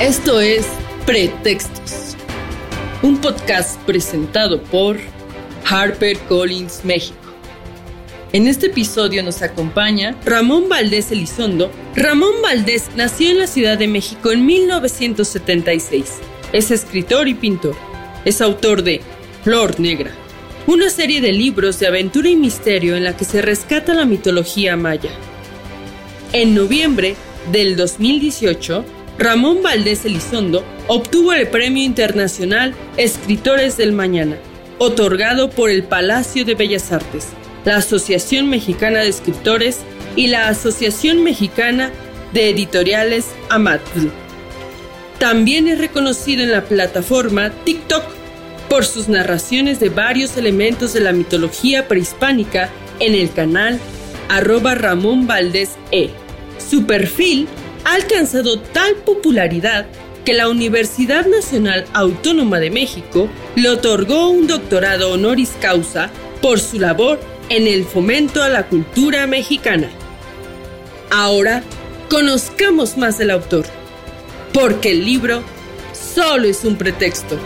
Esto es Pretextos, un podcast presentado por Harper Collins México. En este episodio nos acompaña Ramón Valdés Elizondo. Ramón Valdés nació en la Ciudad de México en 1976. Es escritor y pintor. Es autor de Flor Negra, una serie de libros de aventura y misterio en la que se rescata la mitología maya. En noviembre del 2018, Ramón Valdés Elizondo obtuvo el Premio Internacional Escritores del Mañana, otorgado por el Palacio de Bellas Artes, la Asociación Mexicana de Escritores y la Asociación Mexicana de Editoriales Amatl. También es reconocido en la plataforma TikTok por sus narraciones de varios elementos de la mitología prehispánica en el canal arroba Ramón Valdés E. Su perfil ha alcanzado tal popularidad que la Universidad Nacional Autónoma de México le otorgó un doctorado honoris causa por su labor en el fomento a la cultura mexicana. Ahora, conozcamos más del autor, porque el libro solo es un pretexto.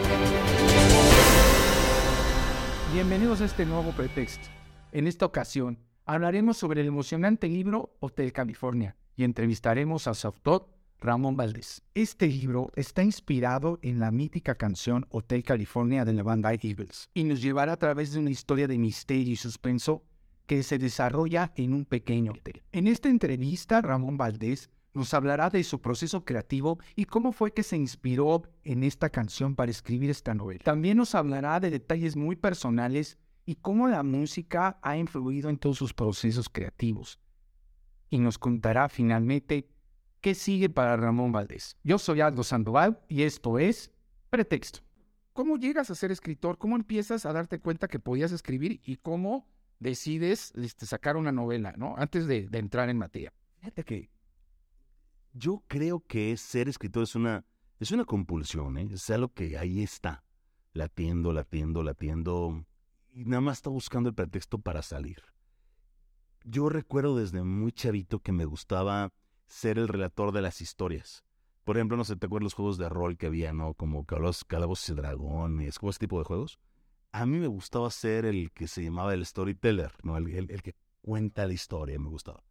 Bienvenidos a este nuevo pretexto. En esta ocasión hablaremos sobre el emocionante libro Hotel California y entrevistaremos a su autor, Ramón Valdés. Este libro está inspirado en la mítica canción Hotel California de la banda Eagles y nos llevará a través de una historia de misterio y suspenso que se desarrolla en un pequeño hotel. En esta entrevista, Ramón Valdés nos hablará de su proceso creativo y cómo fue que se inspiró en esta canción para escribir esta novela. También nos hablará de detalles muy personales y cómo la música ha influido en todos sus procesos creativos y nos contará finalmente qué sigue para Ramón Valdés. Yo soy Aldo Sandoval y esto es Pretexto. ¿Cómo llegas a ser escritor? ¿Cómo empiezas a darte cuenta que podías escribir y cómo decides este, sacar una novela, ¿no? Antes de, entrar en materia. Fíjate que yo creo que ser escritor es una, es una compulsión, ¿eh? Es algo que ahí está, latiendo, latiendo, latiendo, y nada más está buscando el pretexto para salir yo recuerdo desde muy chavito que me gustaba ser el relator de las historias. Por ejemplo, no sé, ¿te acuerdas los juegos de rol que había, no? Como Calabozos y Dragones, como ese tipo de juegos. A mí me gustaba ser el que se llamaba el storyteller, ¿no? El, el, que cuenta la historia, me gustaba.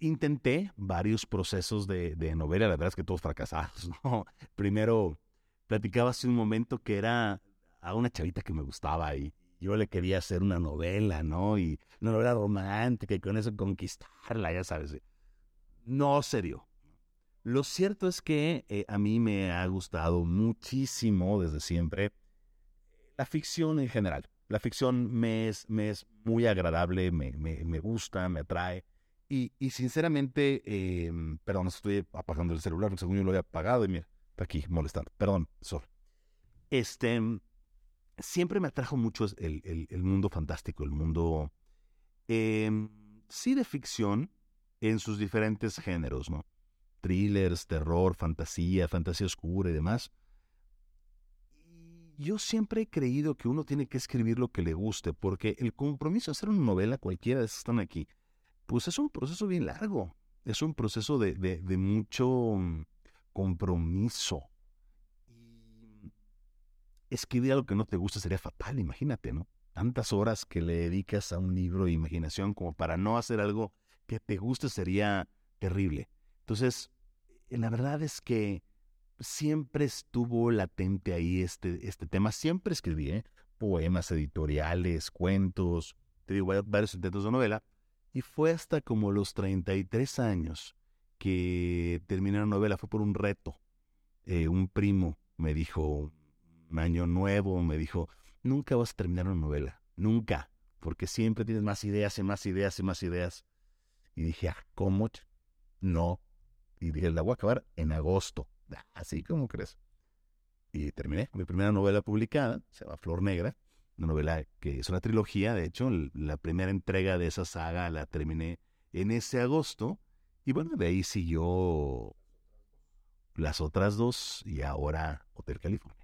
Intenté varios procesos de, de, novela, la verdad es que todos fracasados, ¿no? Primero, platicaba hace un momento que era a una chavita que me gustaba y yo le quería hacer una novela, ¿no? Y una novela romántica y con eso conquistarla, ya sabes. No se dio. Lo cierto es que eh, a mí me ha gustado muchísimo desde siempre la ficción en general. La ficción me es, me es muy agradable, me, me, me gusta, me atrae. Y, y sinceramente, eh, perdón, estoy apagando el celular, según yo lo había apagado y mira, está aquí molestando. Perdón, Sol. Este, siempre me atrajo mucho el, mundo fantástico, el mundo, em, sí, de ficción en sus diferentes géneros, ¿no? Thrillers, terror, fantasía, fantasía oscura y demás. Yo siempre he creído que uno tiene que escribir lo que le guste, porque el compromiso de hacer una novela, cualquiera de esas están aquí, pues es un proceso bien largo, es un proceso de, de mucho compromiso escribir algo que no te gusta sería fatal, imagínate, ¿no? Tantas horas que le dedicas a un libro de imaginación como para no hacer algo que te guste sería terrible. Entonces, eh, la verdad es que siempre estuvo latente ahí este, este tema. Siempre escribí ¿eh? poemas editoriales, cuentos, te digo, varios intentos de novela. Y fue hasta como los 33 años que terminé la novela. Fue por un reto. Eh, un primo me dijo, año nuevo, me dijo, nunca vas a terminar una novela, nunca, porque siempre tienes más ideas y más ideas y más ideas. Y dije, ah, ¿cómo? No. Y dije, la voy a acabar en agosto. Así como crees. Y terminé mi primera novela publicada, se llama Flor Negra, una novela que es una trilogía, de hecho, la primera entrega de esa saga la terminé en ese agosto. Y bueno, de ahí siguió las otras dos y ahora Hotel California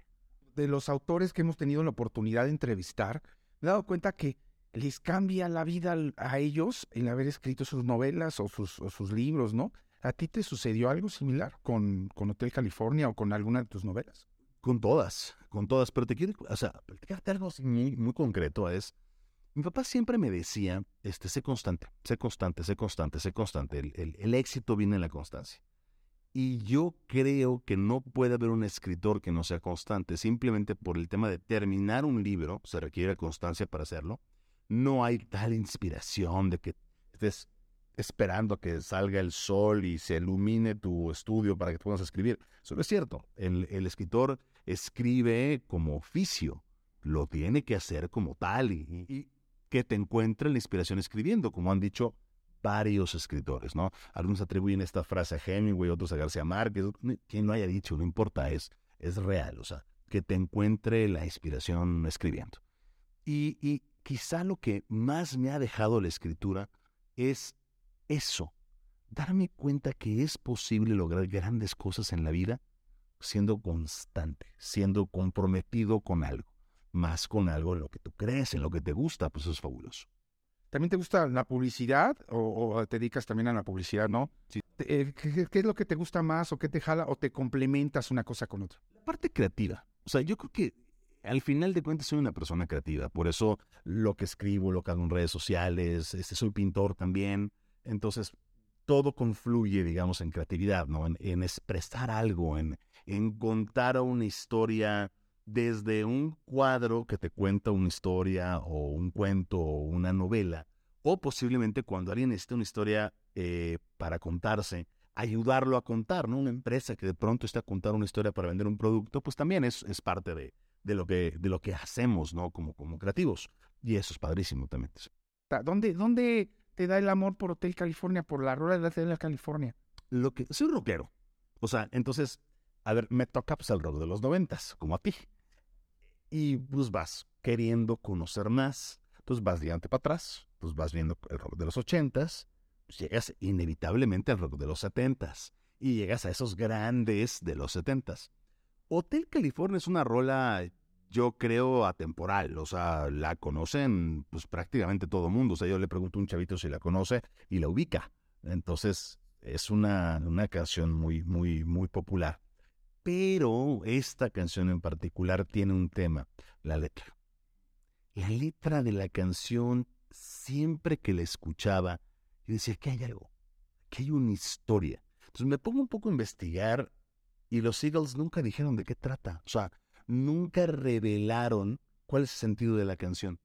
de los autores que hemos tenido la oportunidad de entrevistar, me he dado cuenta que les cambia la vida a ellos el haber escrito sus novelas o sus, libros, ¿no? ¿A ti te sucedió algo similar con, con Hotel California o con alguna de tus novelas? Con todas, con todas, pero te quiero, o sea, platicarte algo muy, muy concreto es, mi papá siempre me decía, este, sé constante, sé constante, sé constante, sé constante, el, el éxito viene en la constancia. Y yo creo que no puede haber un escritor que no sea constante, simplemente por el tema de terminar un libro, se requiere constancia para hacerlo. No hay tal inspiración de que estés esperando a que salga el sol y se ilumine tu estudio para que puedas escribir. Eso es cierto. El, escritor escribe como oficio, lo tiene que hacer como tal y, y que te encuentre la inspiración escribiendo, como han dicho varios escritores, ¿no? Algunos atribuyen esta frase a Hemingway, otros a García Márquez, quien no haya dicho, no importa, es, es real, o sea, que te encuentre la inspiración escribiendo. Y, y quizá lo que más me ha dejado la escritura es eso, darme cuenta que es posible lograr grandes cosas en la vida siendo constante, siendo comprometido con algo, más con algo en lo que tú crees, en lo que te gusta, pues es fabuloso. ¿También te gusta la publicidad o, te dedicas también a la publicidad, no? Eh, ¿qué, es lo que te gusta más o qué te jala o te complementas una cosa con otra? La parte creativa. O sea, yo creo que al final de cuentas soy una persona creativa. Por eso lo que escribo, lo que hago en redes sociales, este, soy pintor también. Entonces, todo confluye, digamos, en creatividad, ¿no? En, expresar algo, en, en contar una historia desde un cuadro que te cuenta una historia o un cuento o una novela, o posiblemente cuando alguien necesita una historia eh, para contarse, ayudarlo a contar, ¿no? Una empresa que de pronto está a contar una historia para vender un producto, pues también es, es parte de, de, lo que, de lo que hacemos, ¿no? Como, como creativos. Y eso es padrísimo también. ¿Dónde, ¿Dónde te da el amor por Hotel California, por la rola de Hotel California? Lo que, soy rockero. O sea, entonces, a ver, me toca pues el rock de los noventas, como a ti y pues vas queriendo conocer más. Entonces vas de para atrás, pues vas viendo el rock de los ochentas, llegas inevitablemente al rock de los setentas y llegas a esos grandes de los setentas. Hotel California es una rola, yo creo, atemporal, o sea, la conocen pues prácticamente todo el mundo. O sea, yo le pregunto a un chavito si la conoce y la ubica. Entonces, es una, una canción muy, muy, muy popular. Pero esta canción en particular tiene un tema, la letra. La letra de la canción, siempre que la escuchaba, yo decía, que hay algo, que hay una historia. Entonces me pongo un poco a investigar y los Eagles nunca dijeron de qué trata. O sea, nunca revelaron cuál es el sentido de la canción.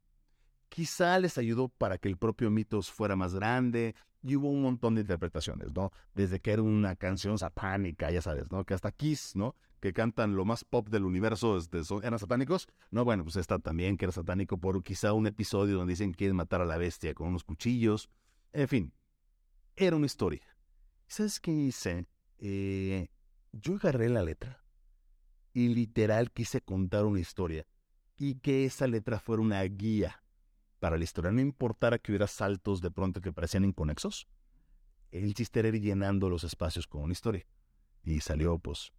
Quizá les ayudó para que el propio mitos fuera más grande, y hubo un montón de interpretaciones, ¿no? Desde que era una canción satánica, ya sabes, ¿no? Que hasta Kiss, ¿no? Que cantan lo más pop del universo, este, son, eran satánicos. No, bueno, pues está también que era satánico por quizá un episodio donde dicen que quieren matar a la bestia con unos cuchillos. En fin, era una historia. ¿Sabes qué hice? Eh, yo agarré la letra y literal quise contar una historia y que esa letra fuera una guía para la historia. No importara que hubiera saltos de pronto que parecían inconexos. El chiste era ir llenando los espacios con una historia. Y salió, pues.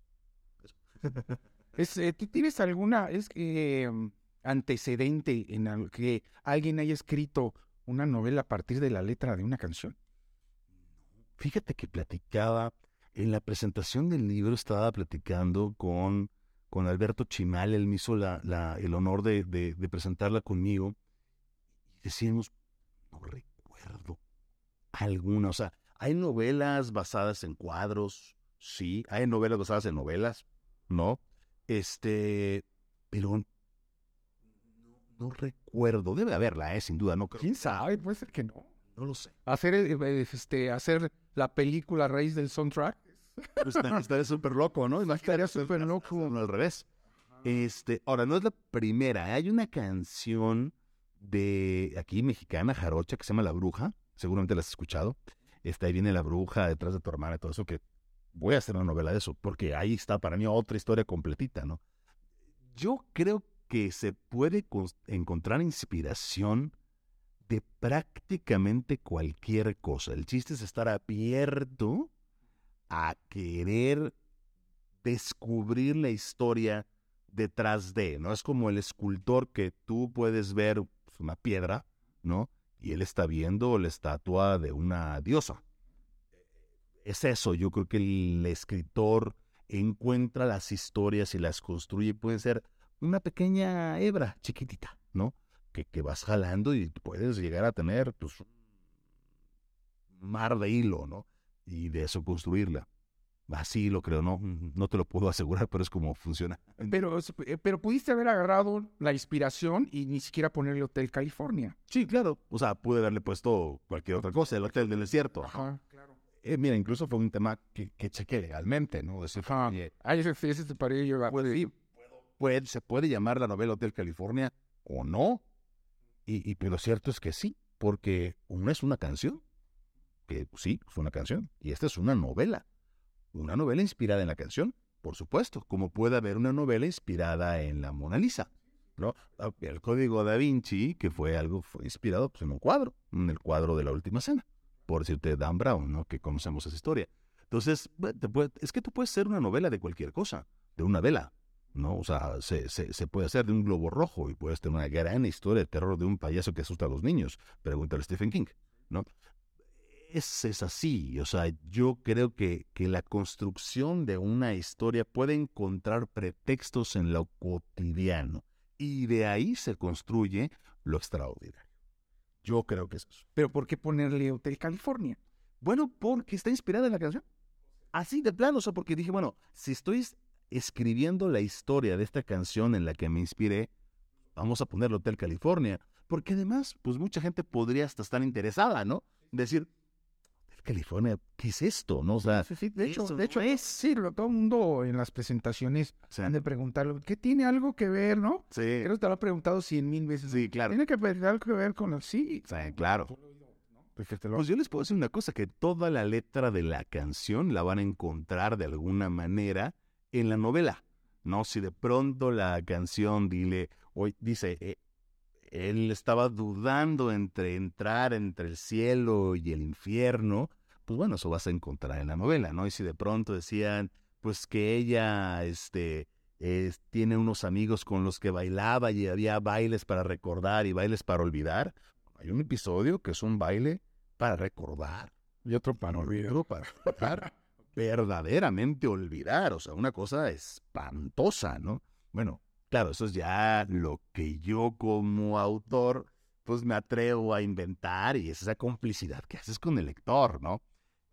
es, eh, ¿Tú tienes alguna es, em, antecedente en que alguien haya escrito una novela a partir de la letra de una canción? Fíjate que platicaba, en la presentación del libro estaba platicando con, con Alberto Chimal, él me hizo la, el honor de, de, de presentarla conmigo decimos, no recuerdo alguna. O sea, hay novelas basadas en cuadros, sí, hay novelas basadas en novelas, ¿no? Este, pero no, recuerdo. Debe haberla, ¿eh? Sin duda, no creo. ¿Quién sabe? Puede ser que no. No lo sé. Hacer, eh, eh, este, hacer la película a raíz del soundtrack. Estaría súper loco, ¿no? Estaría súper loco. al revés. Este, ahora, no es la primera. Hay una canción de aquí mexicana, jarocha, que se llama La Bruja. Seguramente la has escuchado. Está ahí viene La Bruja detrás de tu hermana y todo eso, que voy a hacer una novela de eso, porque ahí está para mí otra historia completita, ¿no? Yo creo que se puede encontrar inspiración de prácticamente cualquier cosa. El chiste es estar abierto a querer descubrir la historia detrás de, ¿no? Es como el escultor que tú puedes ver una piedra, ¿no? Y él está viendo la estatua de una diosa. es eso, yo creo que el escritor encuentra las historias y las construye, puede ser una pequeña hebra chiquitita, ¿no? Que, que vas jalando y puedes llegar a tener pues, un mar de hilo, ¿no? Y de eso construirla. Así lo creo, no, no te lo puedo asegurar, pero es como funciona. Pero, eh, pero pudiste haber agarrado la inspiración y ni siquiera ponerle Hotel California. Sí, claro. O sea, pude haberle puesto cualquier otra cosa, el Hotel del Desierto. Ajá, claro. Eh, mira, incluso fue un tema que, que chequé legalmente, ¿no? Decir, Ajá. oye, Ah, ese, ese te paré yo. puede, sí. puede- se puede llamar la novela Hotel California o no. Y, y pero lo cierto es que sí, porque una es una canción, que sí, fue una canción, y esta es una novela. Una novela inspirada en la canción, por supuesto, como puede haber una novela inspirada en la Mona Lisa. ¿no? Ah, El Código da Vinci, que fue algo fue inspirado pues, en un cuadro, en el cuadro de la Última Cena, por decirte Dan Brown, ¿no? que conocemos esa historia. Entonces, es que tú puedes ser una novela de cualquier cosa, de una vela, ¿no? O sea, se, se, se puede hacer de un globo rojo y puedes tener una gran historia de terror de un payaso que asusta a los niños. Pregúntale a Stephen King, ¿no? Es, es así, o sea, yo creo que, que la construcción de una historia puede encontrar pretextos en lo cotidiano y de ahí se construye lo extraordinario. Yo creo que es eso. Pero ¿por qué ponerle Hotel California? Bueno, porque está inspirada en la canción. Así de plano, o sea, porque dije, bueno, si estoy es- escribiendo la historia de esta canción en la que me inspiré, vamos a ponerle Hotel California. Porque además, pues mucha gente podría hasta estar interesada, ¿no? Decir, California, ¿qué es esto? ¿No? O sea, Sí, sí, de hecho, de hecho es, sí, lo- todo el mundo en las presentaciones sea, han de preguntarlo, ¿qué tiene algo que ver, no? sí, Pero te lo han preguntado cien mil veces. sí, claro. Tiene que ver algo que ver con los sí. Sí, claro. Pues Pues yo les puedo decir una cosa, que toda la letra de la canción la van a encontrar de alguna manera en la novela. No, si de pronto la canción dile, hoy dice, eh, él estaba dudando entre entrar entre el cielo y el infierno, pues bueno, eso vas a encontrar en la novela, ¿no? Y si de pronto decían, pues que ella, este, es- tiene unos amigos con los que bailaba y había bailes para recordar y bailes para olvidar, hay un episodio que es un baile para recordar Y otro para olvidar. otro para verdaderamente olvidar, o sea, una cosa espantosa, ¿no? Bueno, claro, eso es ya lo que yo como autor, pues me atrevo a inventar y es esa complicidad que haces con el lector, ¿no?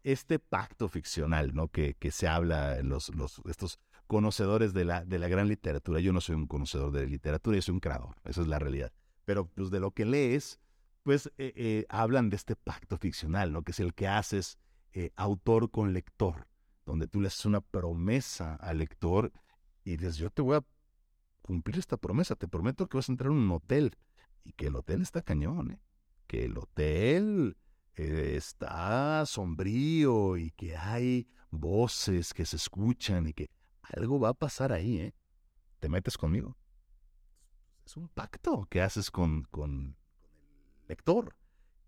Este pacto ficcional, ¿no? Que, que se habla en los, los, estos conocedores de la, de la gran literatura. Yo no soy un conocedor de literatura, yo soy un creador, esa es la realidad. Pero pues de lo que lees, pues eh, eh, hablan de este pacto ficcional, ¿no? Que es el que haces eh, autor con lector, donde tú le haces una promesa al lector y dices, yo te voy a cumplir esta promesa, te prometo que vas a entrar en un hotel y que el hotel está cañón, ¿eh? Que el hotel eh, está sombrío y que hay voces que se escuchan y que algo va a pasar ahí, ¿eh? Te metes conmigo. Es un pacto que haces con, con, el lector.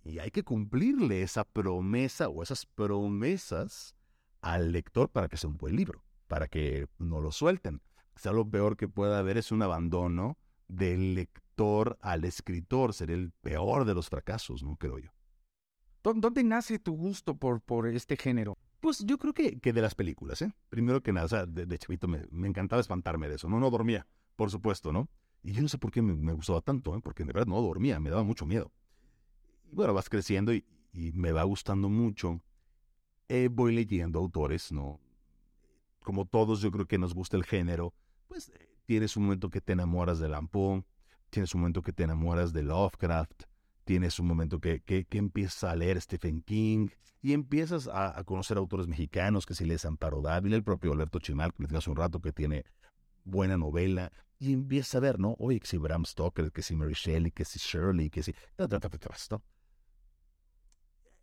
Y hay que cumplirle esa promesa o esas promesas al lector para que sea un buen libro, para que no lo suelten. Quizá lo peor que pueda haber es un abandono del lector al escritor. Sería el peor de los fracasos, ¿no? Creo yo. ¿Dó- ¿Dónde nace tu gusto por, por este género? Pues yo creo que, que de las películas, ¿eh? Primero que nada, o sea, de, de chavito me, me encantaba espantarme de eso. No, no dormía, por supuesto, ¿no? Y yo no sé por qué me, me gustaba tanto, ¿eh? Porque de verdad no dormía, me daba mucho miedo. Y bueno, vas creciendo y, y me va gustando mucho. Eh, voy leyendo autores, ¿no? Como todos, yo creo que nos gusta el género. Pues eh, tienes un momento que te enamoras de Lampón, tienes un momento que te enamoras de Lovecraft, tienes un momento que, que, empiezas a leer Stephen King y empiezas a, conocer autores mexicanos, que si lees Amparo Dávila, el propio Alberto Chimal, que me hace un rato que tiene buena novela, y empiezas a ver, ¿no? Oye, que si Bram Stoker, que si Mary Shelley, que si Shirley, que si...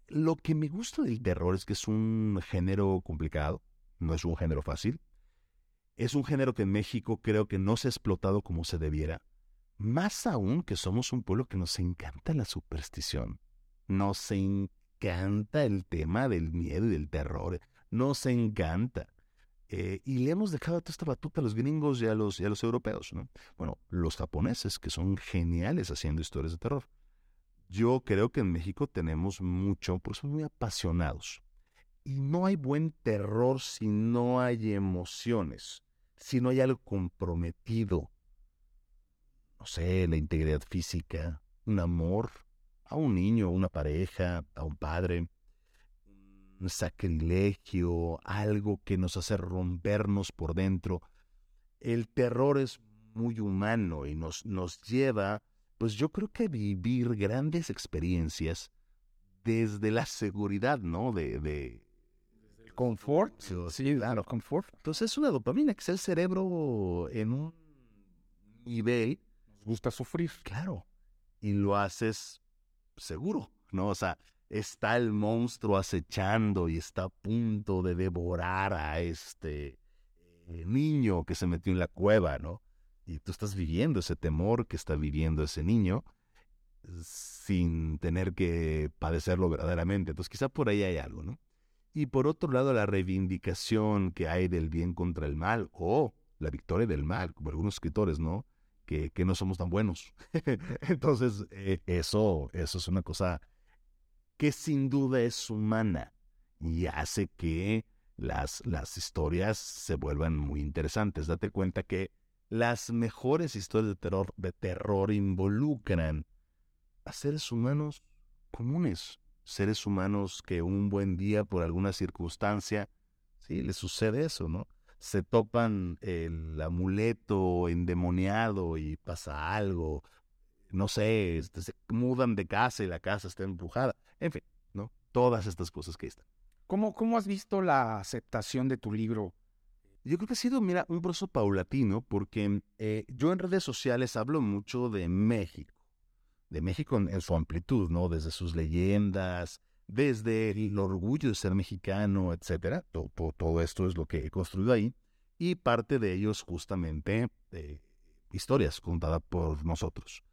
Lo que me gusta del terror es que es un género complicado, no es un género fácil. Es un género que en México creo que no se ha explotado como se debiera. Más aún que somos un pueblo que nos encanta la superstición. Nos encanta el tema del miedo y del terror. Nos encanta. Eh, y le hemos dejado toda esta batuta a los gringos y a los, y a los europeos. ¿no? Bueno, los japoneses, que son geniales haciendo historias de terror. Yo creo que en México tenemos mucho, por eso muy apasionados. Y no hay buen terror si no hay emociones, si no hay algo comprometido. No sé, la integridad física, un amor a un niño, a una pareja, a un padre, un sacrilegio, algo que nos hace rompernos por dentro. El terror es muy humano y nos, nos lleva, pues yo creo que vivir grandes experiencias desde la seguridad, ¿no? De, confort. Sí, claro, confort. Entonces es una dopamina que es el cerebro en un nivel. Nos gusta sufrir. Claro. Y lo haces seguro, ¿no? O sea, está el monstruo acechando y está a punto de devorar a este eh, niño que se metió en la cueva, ¿no? Y tú estás viviendo ese temor que está viviendo ese niño sin tener que padecerlo verdaderamente. Entonces quizá por ahí hay algo, ¿no? Y por otro lado, la reivindicación que hay del bien contra el mal o la victoria del mal, como algunos escritores, ¿no? Que, que no somos tan buenos. Entonces, eh, eso, eso es una cosa que sin duda es humana y hace que las, las historias se vuelvan muy interesantes. Date cuenta que las mejores historias de terror, de terror involucran a seres humanos comunes, seres humanos que un buen día por alguna circunstancia, sí, les sucede eso, ¿no? Se topan el amuleto endemoniado y pasa algo, no sé, este, se mudan de casa y la casa está empujada, en fin, ¿no? Todas estas cosas que están. ¿Cómo, cómo has visto la aceptación de tu libro? Yo creo que ha sido, mira, un proceso paulatino porque eh, yo en redes sociales hablo mucho de México de México en, su amplitud, ¿no? Desde sus leyendas, desde el orgullo de ser mexicano, etcétera. Todo, esto es lo que he construido ahí. Y parte de ellos justamente eh, historias contadas por nosotros.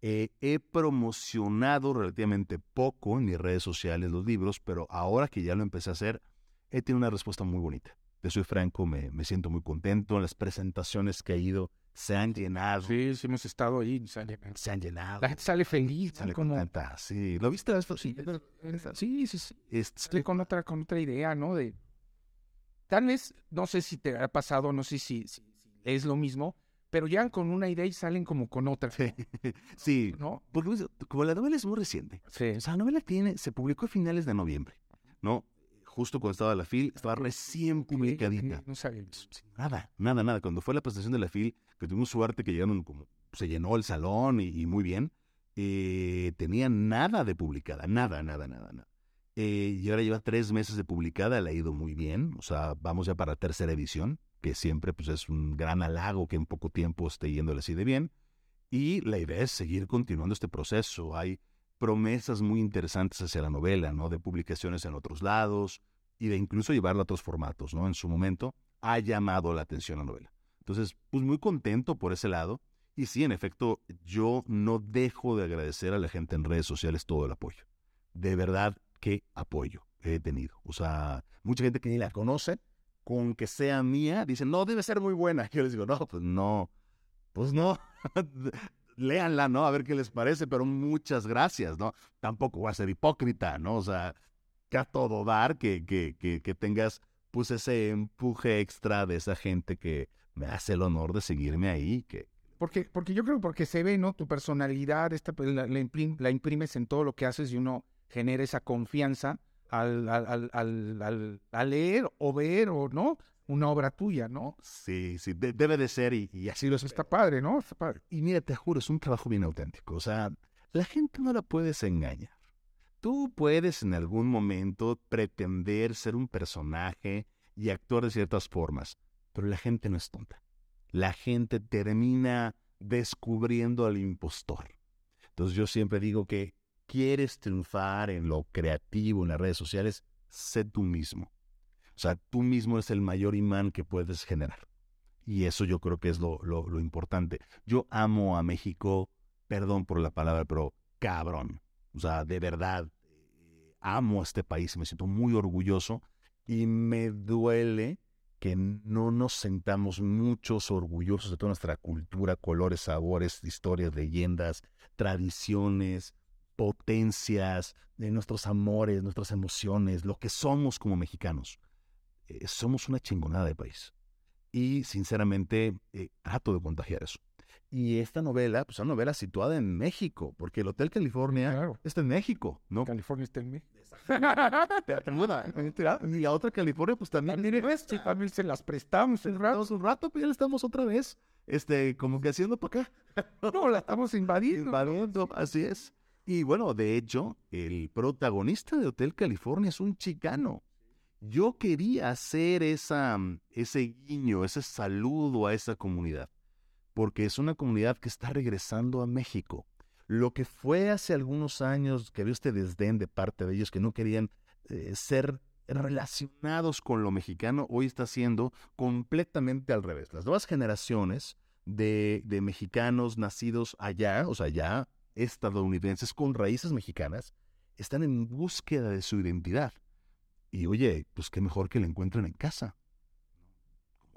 Eh, he promocionado relativamente poco en mis redes sociales los libros, pero ahora que ya lo empecé a hacer, he tenido una respuesta muy bonita. Te soy franco, me, me siento muy contento en las presentaciones que he ido se han llenado. Sí, sí, hemos estado ahí. Se han, llenado. La gente sale feliz. Sale como... Sí, ¿lo viste? Sí, sí, sí. sí. Este... con, otra, con otra idea, ¿no? De... Tal vez, no sé si te ha pasado, no sé si, es lo mismo, pero llegan con una idea y salen como con otra. Sí, ¿no? Porque como la novela es muy reciente. Sí. O sea, la novela tiene, se publicó a finales de noviembre, ¿no? justo cuando estaba la FIL, estaba recién publicadita. No. Nada, nada, nada. Cuando fue la presentación de la FIL, que tuvimos suerte que llegaron como, se llenó el salón y, muy bien, eh, tenía nada de publicada, nada, nada, nada, nada. Eh, y ahora lleva tres meses de publicada, le ha ido muy bien, o sea, vamos ya para tercera edición, que siempre pues es un gran halago que en poco tiempo esté yéndole así de bien. Y la idea es seguir continuando este proceso. Hay promesas muy interesantes hacia la novela, ¿no? De publicaciones en otros lados y de incluso llevarla a otros formatos, ¿no? En su momento ha llamado la atención la novela. Entonces, pues muy contento por ese lado. Y sí, en efecto, yo no dejo de agradecer a la gente en redes sociales todo el apoyo. De verdad, qué apoyo he tenido. O sea, mucha gente que ni la conoce, con que sea mía, dicen, no, debe ser muy buena. Yo les digo, no, pues no, pues no. léanla, ¿no? A ver qué les parece, pero muchas gracias, ¿no? Tampoco voy a ser hipócrita, ¿no? O sea, que a todo dar, que, que, que, que tengas pues ese empuje extra de esa gente que me hace el honor de seguirme ahí, que, porque, porque yo creo porque se ve, ¿no? Tu personalidad, esta, pues, la, la, imprimes en todo lo que haces y uno genera esa confianza al, al, al, al leer o ver o, ¿no? una obra tuya, ¿no? Sí, sí, debe de ser y, así lo es. Está padre, ¿no? Está padre. Y mira, te juro, es un trabajo bien auténtico. O sea, la gente no la puedes engañar. Tú puedes en algún momento pretender ser un personaje y actuar de ciertas formas, pero la gente no es tonta. La gente termina descubriendo al impostor. Entonces yo siempre digo que quieres triunfar en lo creativo, en las redes sociales, sé tú mismo. O sea, tú mismo es el mayor imán que puedes generar. Y eso yo creo que es lo, lo, importante. Yo amo a México, perdón por la palabra, pero cabrón. O sea, de verdad, eh, amo a este país, me siento muy orgulloso y me duele que no nos sentamos muchos orgullosos de toda nuestra cultura, colores, sabores, historias, leyendas, tradiciones. potencias, de nuestros amores, nuestras emociones, lo que somos como mexicanos. Eh, somos una chingonada de país. Y sinceramente eh, trato de contagiar eso. Y esta novela, pues es una novela situada en México, porque el Hotel California está en México, ¿no? California está en México. Y la otra California, pues también, también, se las prestamos un rato. Un rato, pero ya estamos otra vez, este, como que haciendo para acá. no, la estamos invadiendo. Invadiendo, así es. Y bueno, de hecho, el protagonista de Hotel California es un chicano. Yo quería hacer esa, ese guiño, ese saludo a esa comunidad porque es una comunidad que está regresando a México. Lo que fue hace algunos años que había este desdén de parte de ellos que no querían eh, ser relacionados con lo mexicano, hoy está siendo completamente al revés. Las nuevas generaciones de, de mexicanos nacidos allá, o sea, ya estadounidenses con raíces mexicanas, están en búsqueda de su identidad. Y oye, pues qué mejor que la encuentren en casa.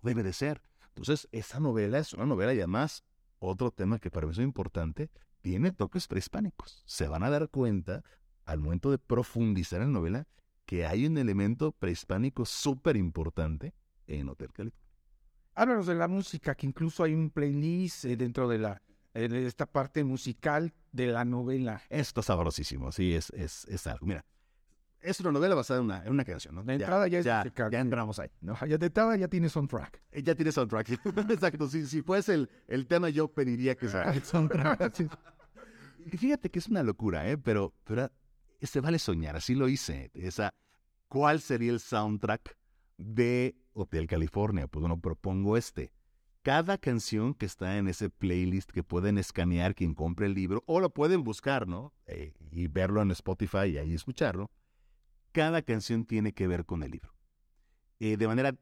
Debe de ser. Entonces, esa novela es una novela y además, otro tema que para mí es importante, tiene toques prehispánicos. Se van a dar cuenta al momento de profundizar en la novela que hay un elemento prehispánico súper importante en Hotel California. Háblanos de la música, que incluso hay un playlist eh, dentro de la de esta parte musical de la novela. Esto es sabrosísimo, sí, es, es, es algo. Mira, es una novela basada en una, en una canción, ¿no? De entrada ya, ya, ya, entramos ahí, ¿no? Ya de entrada ya tiene soundtrack. Eh, ya tiene soundtrack, exacto. Si, si fuese el, el tema, yo pediría que sea el soundtrack. y fíjate que es una locura, ¿eh? Pero, pero se vale soñar, así lo hice. Esa, ¿Cuál sería el soundtrack de Hotel California? Pues bueno, propongo este. Cada canción que está en ese playlist que pueden escanear quien compre el libro, o lo pueden buscar, ¿no? Eh, y verlo en Spotify y ahí escucharlo cada canción tiene que ver con el libro. Eh, de manera eh,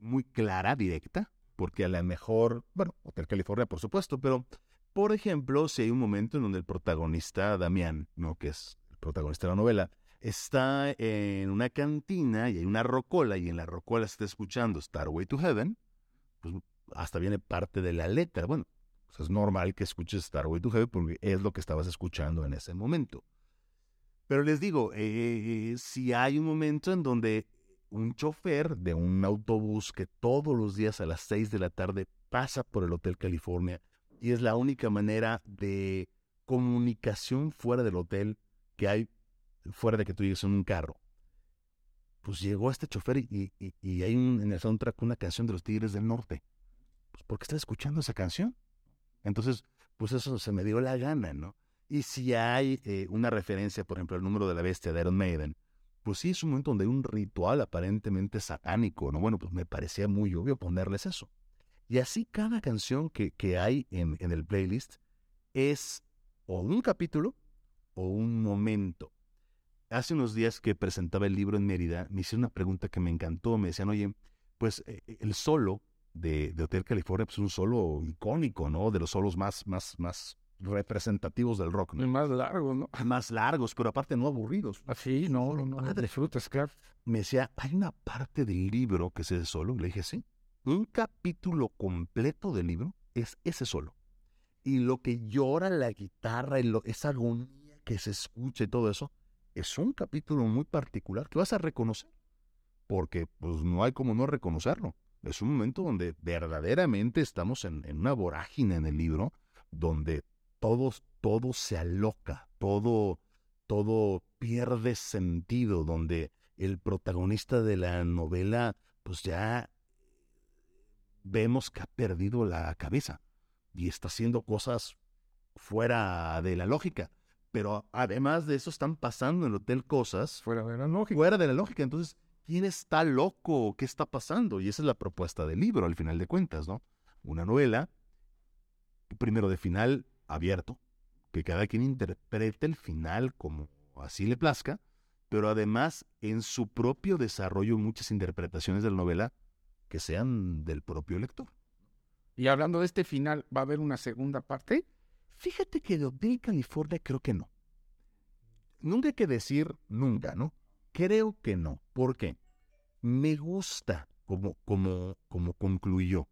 muy clara, directa, porque a lo mejor, bueno, Hotel California, por supuesto, pero, por ejemplo, si hay un momento en donde el protagonista, Damián, ¿no? que es el protagonista de la novela, está en una cantina y hay una rocola, y en la rocola está escuchando Starway to Heaven, pues hasta viene parte de la letra. Bueno, pues es normal que escuches Starway to Heaven porque es lo que estabas escuchando en ese momento. Pero les digo, eh, si hay un momento en donde un chofer de un autobús que todos los días a las 6 de la tarde pasa por el Hotel California y es la única manera de comunicación fuera del hotel que hay, fuera de que tú llegues en un carro. Pues llegó este chofer y, hay en el soundtrack una canción de los Tigres del Norte. Pues porque está escuchando esa canción. Entonces, pues eso se me dio la gana, ¿no? Y si hay eh, una referencia, por ejemplo, al número de la bestia de Iron Maiden, pues sí es un momento donde hay un ritual aparentemente satánico, ¿no? Bueno, pues me parecía muy obvio ponerles eso. Y así cada canción que, que hay en, en el playlist es o un capítulo o un momento. Hace unos días que presentaba el libro en Mérida, me hicieron una pregunta que me encantó. Me decían, oye, pues eh, el solo de, de, Hotel California pues, es un solo icónico, ¿no? De los solos más, más, más representativos del rock. ¿no? más largos, ¿no? Más largos, pero aparte no aburridos. Así, ah, no, no, no. Disfrutas, claro. Me decía, hay una parte del libro que es ese solo. Le dije, sí. Un capítulo completo del libro es ese solo. Y lo que llora la guitarra, y lo, esa agonía que se escucha y todo eso, es un capítulo muy particular que vas a reconocer. Porque pues no hay como no reconocerlo. Es un momento donde verdaderamente estamos en, en una vorágine en el libro, donde todo, todo se aloca, todo, todo pierde sentido, donde el protagonista de la novela, pues ya vemos que ha perdido la cabeza y está haciendo cosas fuera de la lógica. Pero además de eso están pasando en el hotel cosas fuera de la lógica. Fuera de la lógica. Entonces, ¿quién está loco? ¿Qué está pasando? Y esa es la propuesta del libro, al final de cuentas, ¿no? Una novela, primero de final abierto, que cada quien interprete el final como así le plazca, pero además en su propio desarrollo muchas interpretaciones de la novela que sean del propio lector. Y hablando de este final, ¿va a haber una segunda parte? Fíjate que de Hotel California creo que no. Nunca hay que decir nunca, ¿no? Creo que no. ¿Por qué? Me gusta como, como, como concluyó.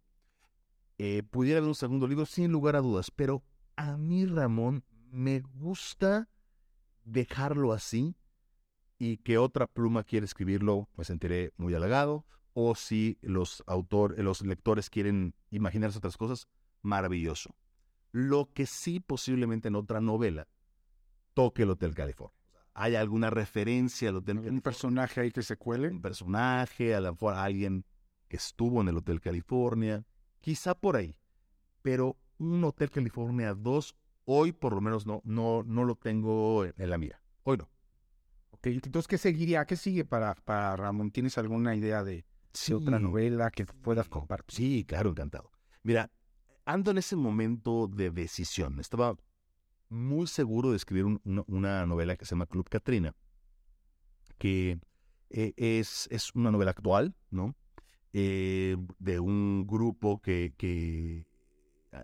Eh, pudiera haber un segundo libro sin lugar a dudas, pero a mí, Ramón, me gusta dejarlo así y que otra pluma quiere escribirlo, me sentiré muy halagado. O si los, autor, los lectores quieren imaginarse otras cosas, maravilloso. Lo que sí posiblemente en otra novela toque el Hotel California. ¿Hay alguna referencia al Hotel California? ¿Un personaje ahí que se cuele? Un personaje, a lo mejor alguien que estuvo en el Hotel California, quizá por ahí. Pero un Hotel California 2, hoy por lo menos no, no, no lo tengo en la mira. Hoy no. Ok, entonces, ¿qué seguiría? ¿Qué sigue para, para Ramón? ¿Tienes alguna idea de, otra novela que puedas compartir? Sí, claro, encantado. Mira, ando en ese momento de decisión. Estaba muy seguro de escribir una novela que se llama Club Katrina, que eh, es, es, una novela actual, ¿no? Eh, de un grupo que, que,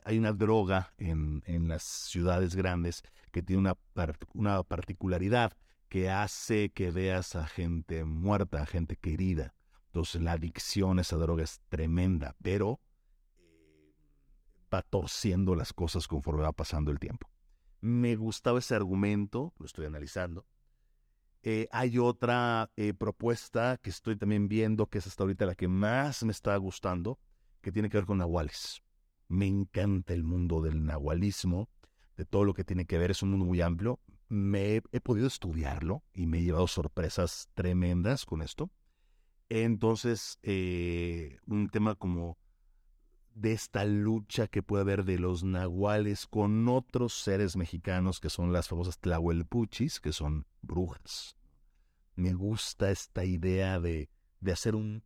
hay una droga en, en, las ciudades grandes que tiene una, una particularidad que hace que veas a gente muerta, a gente querida. Entonces la adicción a esa droga es tremenda, pero eh, va torciendo las cosas conforme va pasando el tiempo. Me gustaba ese argumento, lo estoy analizando. Eh, hay otra eh, propuesta que estoy también viendo, que es hasta ahorita la que más me está gustando, que tiene que ver con nahuales. Me encanta el mundo del nahualismo, de todo lo que tiene que ver, es un mundo muy amplio. Me he, podido estudiarlo y me he llevado sorpresas tremendas con esto. Entonces, eh, un tema como de esta lucha que puede haber de los nahuales con otros seres mexicanos que son las famosas tlahuelpuchis, que son brujas. Me gusta esta idea de, de hacer un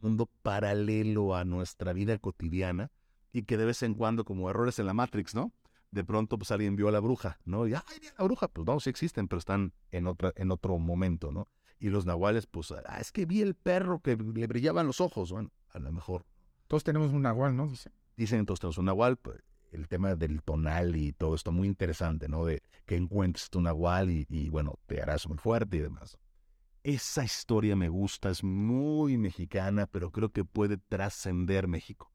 mundo paralelo a nuestra vida cotidiana y que de vez en cuando, como errores en la Matrix, ¿no? De pronto, pues alguien vio a la bruja, ¿no? Y, ¡ay, la bruja! Pues no, sí existen, pero están en, otra, en otro momento, ¿no? Y los nahuales, pues, ah, es que vi el perro que le brillaban los ojos. Bueno, a lo mejor todos tenemos un nahual, ¿no? Dicen. Dicen todos tenemos un nahual. Pues, el tema del tonal y todo esto muy interesante, ¿no? De que encuentres tu nahual y, bueno, te harás muy fuerte y demás. Esa historia me gusta, es muy mexicana, pero creo que puede trascender México.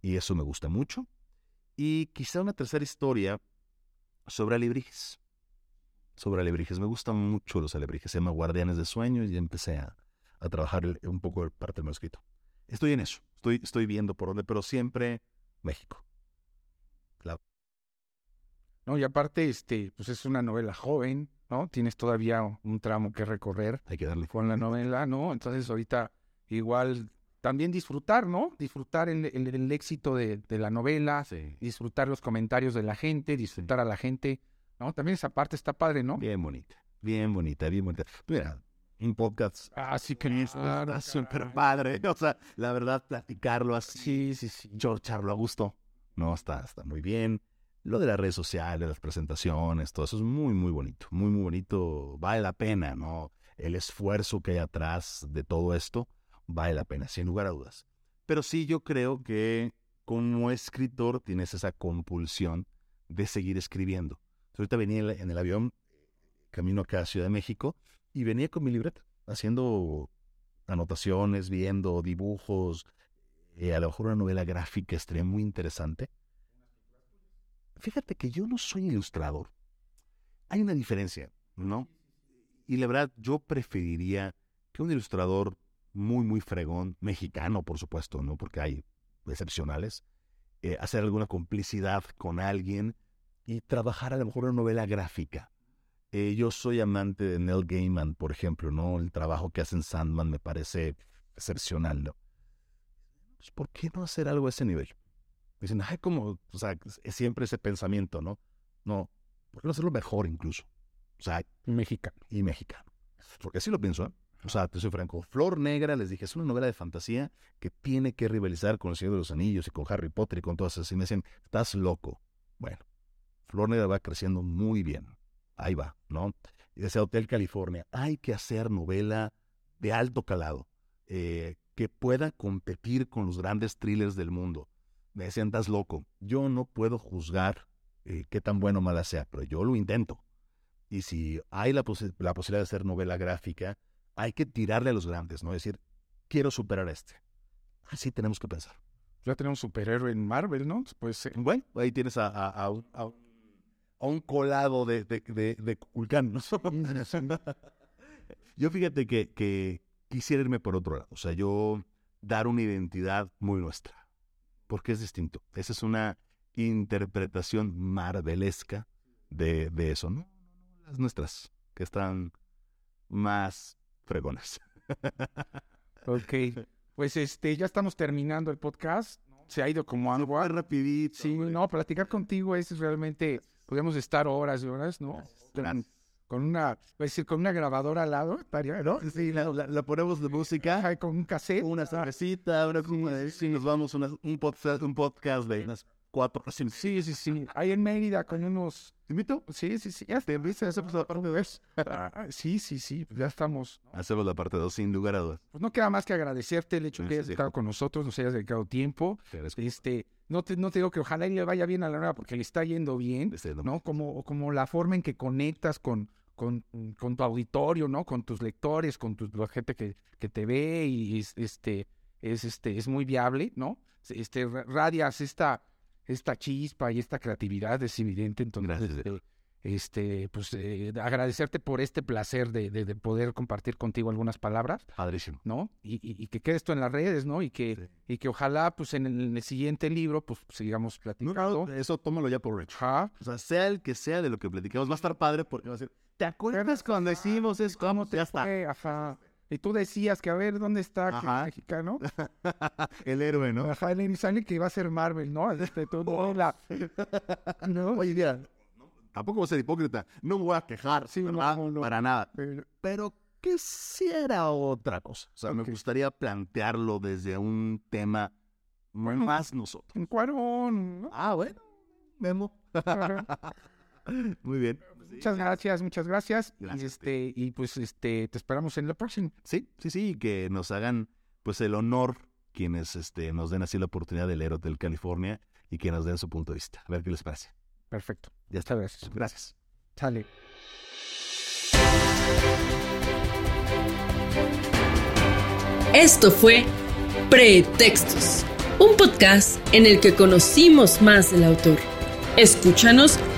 Y eso me gusta mucho. Y quizá una tercera historia sobre alebrijes. Sobre alebrijes. Me gustan mucho los alebrijes. Se llama Guardianes de Sueños y empecé a, a trabajar un poco parte del manuscrito. Estoy en eso. Estoy, estoy viendo por dónde, pero siempre México. No, y aparte, este, pues es una novela joven, ¿no? Tienes todavía un tramo que recorrer. Hay que darle. Con la novela, ¿no? Entonces ahorita igual también disfrutar, ¿no? Disfrutar el, el, éxito de, de, la novela, disfrutar los comentarios de la gente, disfrutar a la gente, ¿no? También esa parte está padre, ¿no? Bien bonita, bien bonita, bien bonita. Mira, un podcast. Así que está súper padre. O sea, la verdad, platicarlo así, sí, sí, sí. Yo charlo a gusto. No, está, está muy bien. Lo de las redes sociales, las presentaciones, todo eso es muy, muy bonito. Muy, muy bonito. Vale la pena, ¿no? El esfuerzo que hay atrás de todo esto vale la pena, sin lugar a dudas. Pero sí, yo creo que como escritor tienes esa compulsión de seguir escribiendo. Ahorita venía en el avión, camino acá a Ciudad de México, y venía con mi libreta, haciendo anotaciones, viendo dibujos, eh, a lo mejor una novela gráfica estaría muy interesante. Fíjate que yo no soy ilustrador. Hay una diferencia, ¿no? Y la verdad, yo preferiría que un ilustrador muy, muy fregón, mexicano, por supuesto, ¿no? Porque hay excepcionales, eh, hacer alguna complicidad con alguien y trabajar a lo mejor una novela gráfica. Eh, yo soy amante de Neil Gaiman, por ejemplo, ¿no? El trabajo que hace en Sandman me parece excepcional, ¿no? Pues, ¿Por qué no hacer algo a ese nivel? Dicen, ay, como, o sea, es siempre ese pensamiento, ¿no? No, ¿por qué no hacerlo mejor incluso? O sea, mexicano. Y mexicano. Porque así lo pienso, ¿eh? O sea, te soy franco. Flor Negra, les dije, es una novela de fantasía que tiene que rivalizar con El Señor de los Anillos y con Harry Potter y con todas esas. Y me dicen, estás loco. Bueno, Flor Negra va creciendo muy bien ahí va, ¿no? Y decía Hotel California, hay que hacer novela de alto calado, eh, que pueda competir con los grandes thrillers del mundo. Me decían, estás loco. Yo no puedo juzgar eh, qué tan bueno o mala sea, pero yo lo intento. Y si hay la, la posibilidad de hacer novela gráfica, hay que tirarle a los grandes, ¿no? Es decir, quiero superar a este. Así tenemos que pensar. Ya tenemos superhéroe en Marvel, ¿no? Pues, Bueno, ahí tienes a, a a un colado de, de, de, de ¿no? yo fíjate que, que quisiera irme por otro lado. O sea, yo dar una identidad muy nuestra. Porque es distinto. Esa es una interpretación marvelesca de, de eso, ¿no? Las nuestras, que están más fregonas. ok. Pues este, ya estamos terminando el podcast. Se ha ido como algo. rapidito. Sí, no, platicar contigo es realmente, podemos estar horas y horas, ¿no? Con una, decir, con una grabadora al lado, estaría, ¿no? Sí, la, ponemos de música. con un cassette. Una cervecita, una sí, sí, nos vamos un, podcast, un podcast de unas cuatro. Sí, sí, sí. Ahí en Mérida con unos ¿Te invito? Sí, sí, sí. Ya te viste, hacemos la parte 2. Ah, sí, sí, sí. Pues ya estamos. Hacemos la parte 2 sin lugar a dudas. Pues no queda más que agradecerte el hecho de que hayas estado con nosotros, nos hayas dedicado tiempo. Este, no te, no te digo que ojalá le vaya bien a la nueva porque le está yendo bien, ¿no? Como, como la forma en que conectas con, con, con, tu auditorio, ¿no? Con tus lectores, con tu, la gente que, que te ve y este, es, este, es muy viable, ¿no? Este, radias esta esta chispa y esta creatividad es evidente. Entonces, este, este, pues eh, agradecerte por este placer de, de, poder compartir contigo algunas palabras. Padrísimo. ¿No? Y, y, que quede esto en las redes, ¿no? Y que, y que ojalá, pues en el, siguiente libro, pues sigamos platicando. eso tómalo ya por hecho. O sea, sea el que sea de lo que platicamos, va a estar padre porque va a ser. ¿Te acuerdas cuando decimos es ¿Cómo te ya está? Ajá. Y tú decías que a ver dónde está Ajá. mexicano. el héroe, ¿no? Ajá, el héroe que iba a ser Marvel, ¿no? Este, todo la... ¿No? Oye, mira, tampoco voy a ser hipócrita. No me voy a quejar, sí, No, no. Para nada. Pero, ¿qué si era otra cosa? O sea, me gustaría plantearlo desde un tema más nosotros. Un cuarón. ¿no? Ah, bueno. Memo. Muy bien. Muchas gracias, muchas gracias. y este, y pues este, te esperamos en la próxima. Sí, sí, sí, que nos hagan pues el honor quienes este, nos den así la oportunidad de leer Hotel California y que nos den su punto de vista. A ver qué les parece. Perfecto. Ya está, gracias. Gracias. Sale. Esto fue Pretextos, un podcast en el que conocimos más del autor. Escúchanos